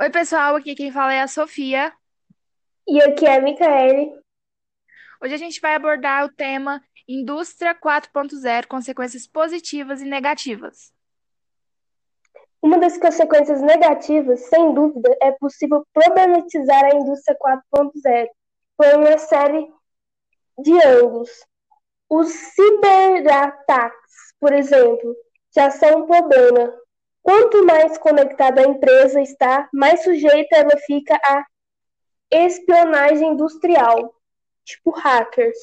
Oi, pessoal, aqui quem fala é a Sofia. E aqui é a Micaele. Hoje a gente vai abordar o tema Indústria 4.0, consequências positivas e negativas. Uma das consequências negativas, sem dúvida, é possível problematizar a indústria 4.0 por uma série de ângulos. Os ciberataques, por exemplo, já são um problema. Quanto mais conectada a empresa está, mais sujeita ela fica à espionagem industrial, tipo hackers.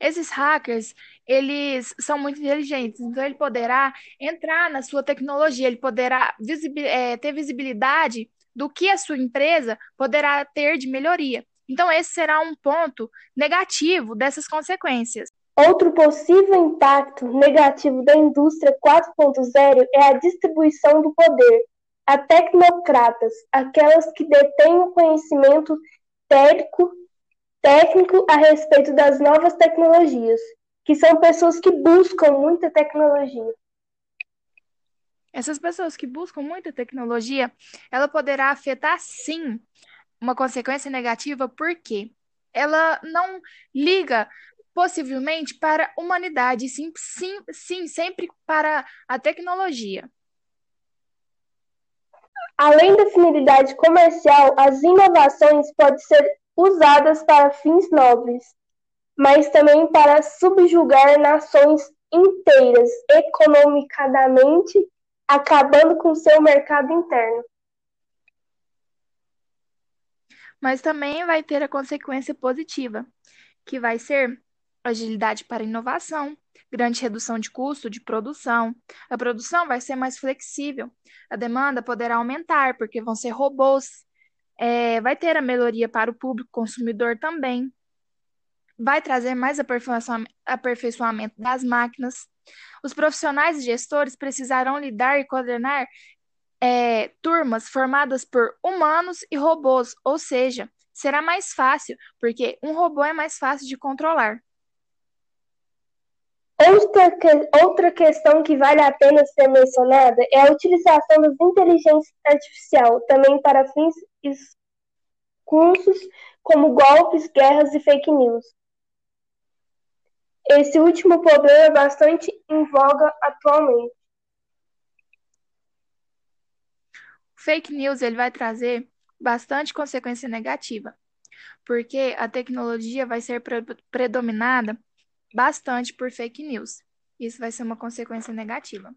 Esses hackers, eles são muito inteligentes, então ele poderá entrar na sua tecnologia, ele poderá visibil é, ter visibilidade do que a sua empresa poderá ter de melhoria. Então, esse será um ponto negativo dessas consequências. Outro possível impacto negativo da indústria 4.0 é a distribuição do poder a tecnocratas, aquelas que detêm o conhecimento técnico, técnico a respeito das novas tecnologias, que são pessoas que buscam muita tecnologia. Essas pessoas que buscam muita tecnologia, ela poderá afetar sim uma consequência negativa, porque ela não liga possivelmente para a humanidade, sim, sim, sim, sempre para a tecnologia. Além da finalidade comercial, as inovações podem ser usadas para fins nobres, mas também para subjugar nações inteiras economicamente, acabando com seu mercado interno. Mas também vai ter a consequência positiva, que vai ser agilidade para inovação, grande redução de custo de produção. A produção vai ser mais flexível. A demanda poderá aumentar, porque vão ser robôs. É, vai ter a melhoria para o público consumidor também. Vai trazer mais aperfeiçoamento das máquinas. Os profissionais e gestores precisarão lidar e coordenar é, turmas formadas por humanos e robôs, ou seja, será mais fácil, porque um robô é mais fácil de controlar. Outra, que, outra questão que vale a pena ser mencionada é a utilização da inteligência artificial, também para fins cursos como golpes, guerras e fake news. Esse último problema é bastante em voga atualmente. Fake news ele vai trazer bastante consequência negativa, porque a tecnologia vai ser predominada bastante por fake news. Isso vai ser uma consequência negativa.